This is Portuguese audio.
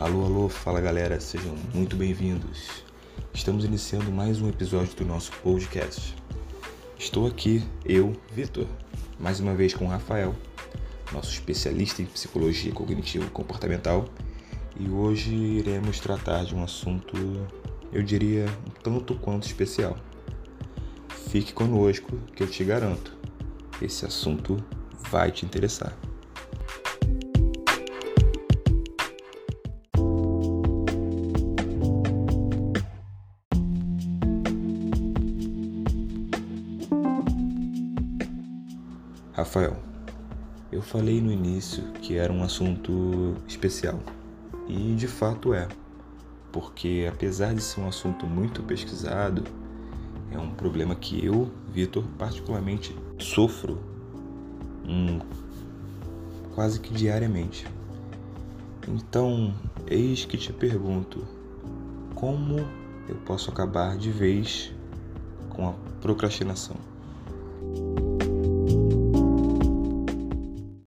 Alô, alô, fala galera, sejam muito bem-vindos. Estamos iniciando mais um episódio do nosso podcast. Estou aqui, eu, Vitor, mais uma vez com o Rafael, nosso especialista em psicologia cognitivo-comportamental, e hoje iremos tratar de um assunto, eu diria, tanto quanto especial. Fique conosco que eu te garanto, esse assunto vai te interessar. Rafael, eu falei no início que era um assunto especial. E de fato é, porque apesar de ser um assunto muito pesquisado, é um problema que eu, Vitor, particularmente sofro um, quase que diariamente. Então, eis que te pergunto: como eu posso acabar de vez com a procrastinação?